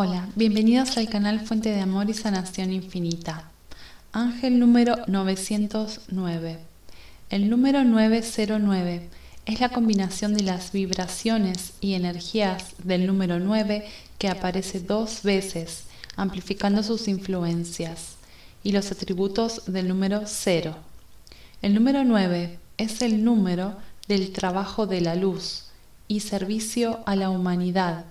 Hola, bienvenidos al canal Fuente de Amor y Sanación Infinita. Ángel número 909. El número 909 es la combinación de las vibraciones y energías del número 9 que aparece dos veces, amplificando sus influencias, y los atributos del número 0. El número 9 es el número del trabajo de la luz y servicio a la humanidad,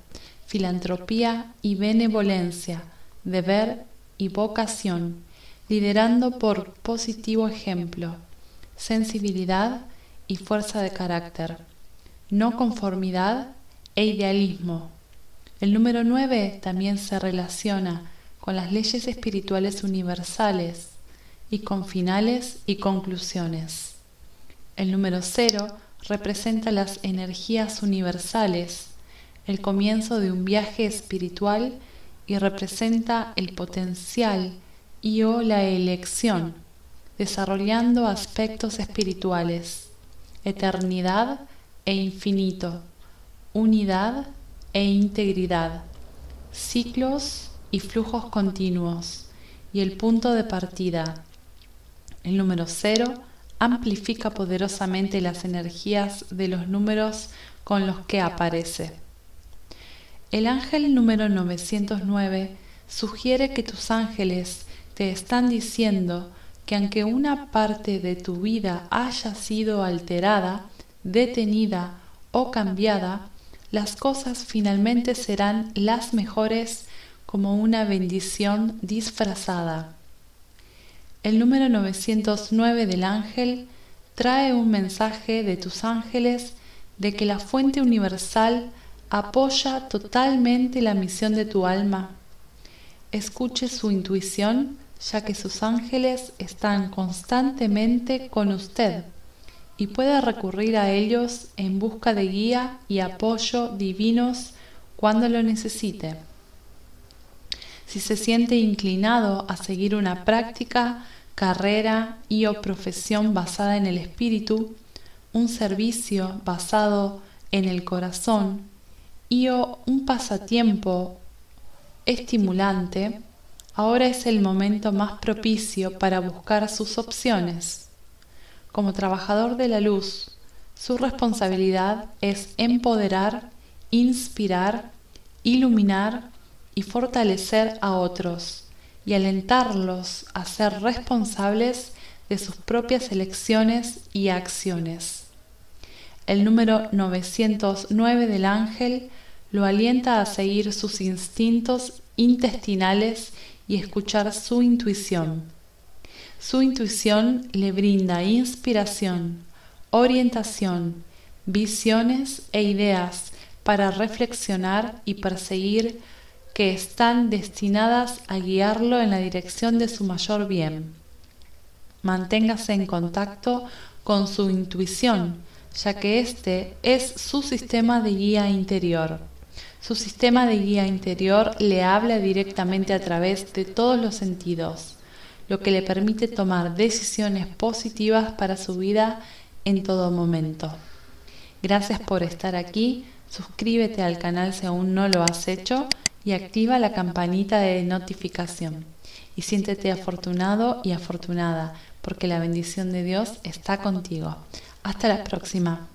filantropía y benevolencia, deber y vocación, liderando por positivo ejemplo, sensibilidad y fuerza de carácter, no conformidad e idealismo. El número 9 también se relaciona con las leyes espirituales universales y con finales y conclusiones. El número 0 representa las energías universales, el comienzo de un viaje espiritual y representa el potencial y o la elección, desarrollando aspectos espirituales, eternidad e infinito, unidad e integridad, ciclos y flujos continuos, y el punto de partida. El número cero amplifica poderosamente las energías de los números con los que aparece. El ángel número 909 sugiere que tus ángeles te están diciendo que aunque una parte de tu vida haya sido alterada, detenida o cambiada, las cosas finalmente serán las mejores como una bendición disfrazada. El número 909 del ángel trae un mensaje de tus ángeles de que la fuente universal apoya totalmente la misión de tu alma. Escuche su intuición, ya que sus ángeles están constantemente con usted y puede recurrir a ellos en busca de guía y apoyo divinos cuando lo necesite. Si se siente inclinado a seguir una práctica, carrera y o profesión basada en el espíritu, un servicio basado en el corazón y un pasatiempo estimulante, ahora es el momento más propicio para buscar sus opciones. Como trabajador de la luz, su responsabilidad es empoderar, inspirar, iluminar y fortalecer a otros y alentarlos a ser responsables de sus propias elecciones y acciones. El número 909 del ángel lo alienta a seguir sus instintos intestinales y escuchar su intuición. Su intuición le brinda inspiración, orientación, visiones e ideas para reflexionar y perseguir que están destinadas a guiarlo en la dirección de su mayor bien. Manténgase en contacto con su intuición, ya que este es su sistema de guía interior. Su sistema de guía interior le habla directamente a través de todos los sentidos, lo que le permite tomar decisiones positivas para su vida en todo momento. Gracias por estar aquí, suscríbete al canal si aún no lo has hecho y activa la campanita de notificación. Y siéntete afortunado y afortunada, porque la bendición de Dios está contigo. Hasta la próxima.